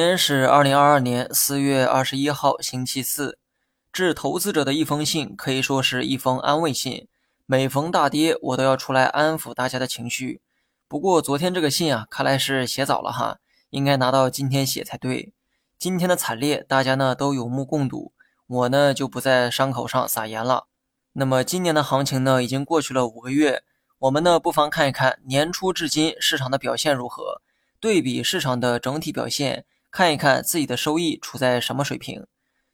天是二零二二年四月二十一号，星期四。致投资者的一封信，可以说是一封安慰信。每逢大跌，我都要出来安抚大家的情绪。不过昨天这个信啊，看来是写早了哈，应该拿到今天写才对。今天的惨烈，大家呢都有目共睹，我呢就不在伤口上撒盐了。那么今年的行情呢，已经过去了五个月，我们呢不妨看一看年初至今市场的表现如何，对比市场的整体表现。看一看自己的收益处在什么水平。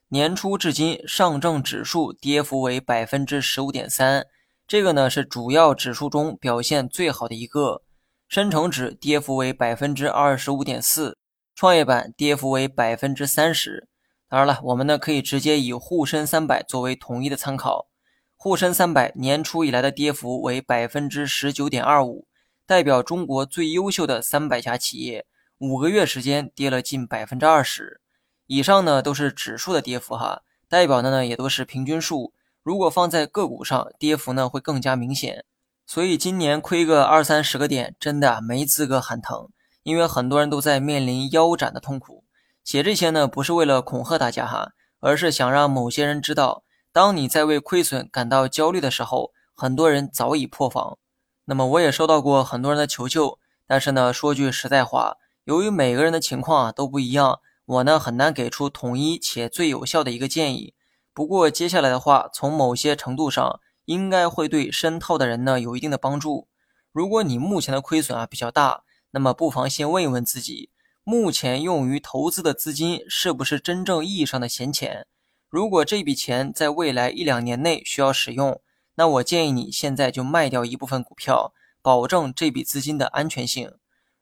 年初至今，上证指数跌幅为百分之十五点三，这个呢是主要指数中表现最好的一个。深成指跌幅为百分之二十五点四，创业板跌幅为百分之三十。当然了，我们呢可以直接以沪深三百作为统一的参考。沪深三百年初以来的跌幅为百分之十九点二五，代表中国最优秀的三百家企业。五个月时间跌了近百分之二十以上呢，都是指数的跌幅哈，代表的呢也都是平均数。如果放在个股上，跌幅呢会更加明显。所以今年亏个二三十个点，真的没资格喊疼，因为很多人都在面临腰斩的痛苦。写这些呢，不是为了恐吓大家哈，而是想让某些人知道，当你在为亏损感到焦虑的时候，很多人早已破防。那么我也收到过很多人的求救，但是呢，说句实在话。由于每个人的情况啊都不一样，我呢很难给出统一且最有效的一个建议。不过接下来的话，从某些程度上应该会对深套的人呢有一定的帮助。如果你目前的亏损啊比较大，那么不妨先问一问自己，目前用于投资的资金是不是真正意义上的闲钱？如果这笔钱在未来一两年内需要使用，那我建议你现在就卖掉一部分股票，保证这笔资金的安全性。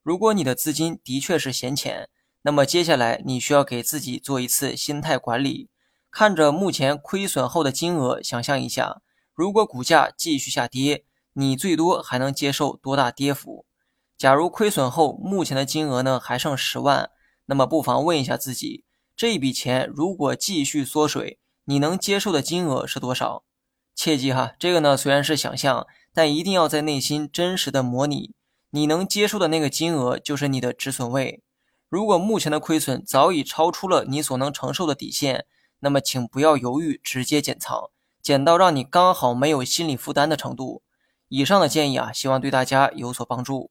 如果你的资金的确是闲钱，那么接下来你需要给自己做一次心态管理。看着目前亏损后的金额，想象一下，如果股价继续下跌，你最多还能接受多大跌幅？假如亏损后目前的金额呢还剩十万，那么不妨问一下自己，这笔钱如果继续缩水，你能接受的金额是多少？切记哈，这个呢虽然是想象，但一定要在内心真实的模拟。你能接受的那个金额就是你的止损位。如果目前的亏损早已超出了你所能承受的底线，那么请不要犹豫，直接减仓，减到让你刚好没有心理负担的程度。以上的建议啊，希望对大家有所帮助。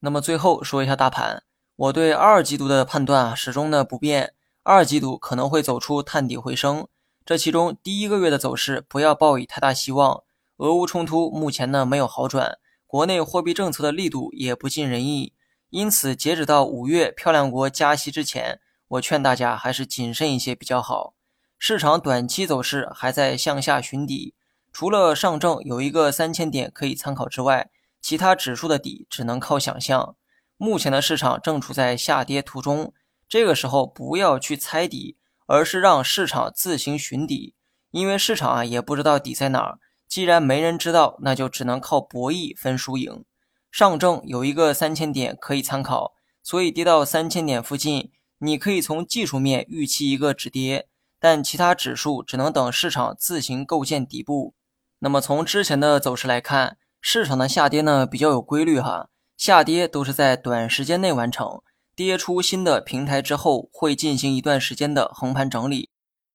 那么最后说一下大盘，我对二季度的判断啊始终呢不变，二季度可能会走出探底回升。这其中第一个月的走势不要抱以太大希望，俄乌冲突目前呢没有好转。国内货币政策的力度也不尽人意，因此截止到五月漂亮国加息之前，我劝大家还是谨慎一些比较好。市场短期走势还在向下寻底，除了上证有一个三千点可以参考之外，其他指数的底只能靠想象。目前的市场正处在下跌途中，这个时候不要去猜底，而是让市场自行寻底，因为市场啊也不知道底在哪儿。既然没人知道，那就只能靠博弈分输赢。上证有一个三千点可以参考，所以跌到三千点附近，你可以从技术面预期一个止跌，但其他指数只能等市场自行构建底部。那么从之前的走势来看，市场的下跌呢比较有规律哈，下跌都是在短时间内完成，跌出新的平台之后会进行一段时间的横盘整理，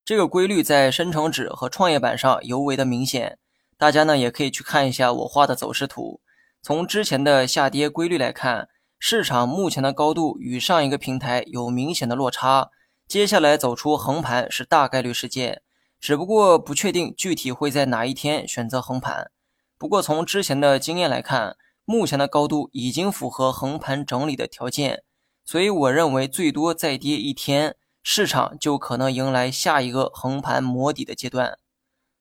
这个规律在深成指和创业板上尤为的明显。大家呢也可以去看一下我画的走势图。从之前的下跌规律来看，市场目前的高度与上一个平台有明显的落差。接下来走出横盘是大概率事件，只不过不确定具体会在哪一天选择横盘。不过从之前的经验来看，目前的高度已经符合横盘整理的条件，所以我认为最多再跌一天，市场就可能迎来下一个横盘磨底的阶段。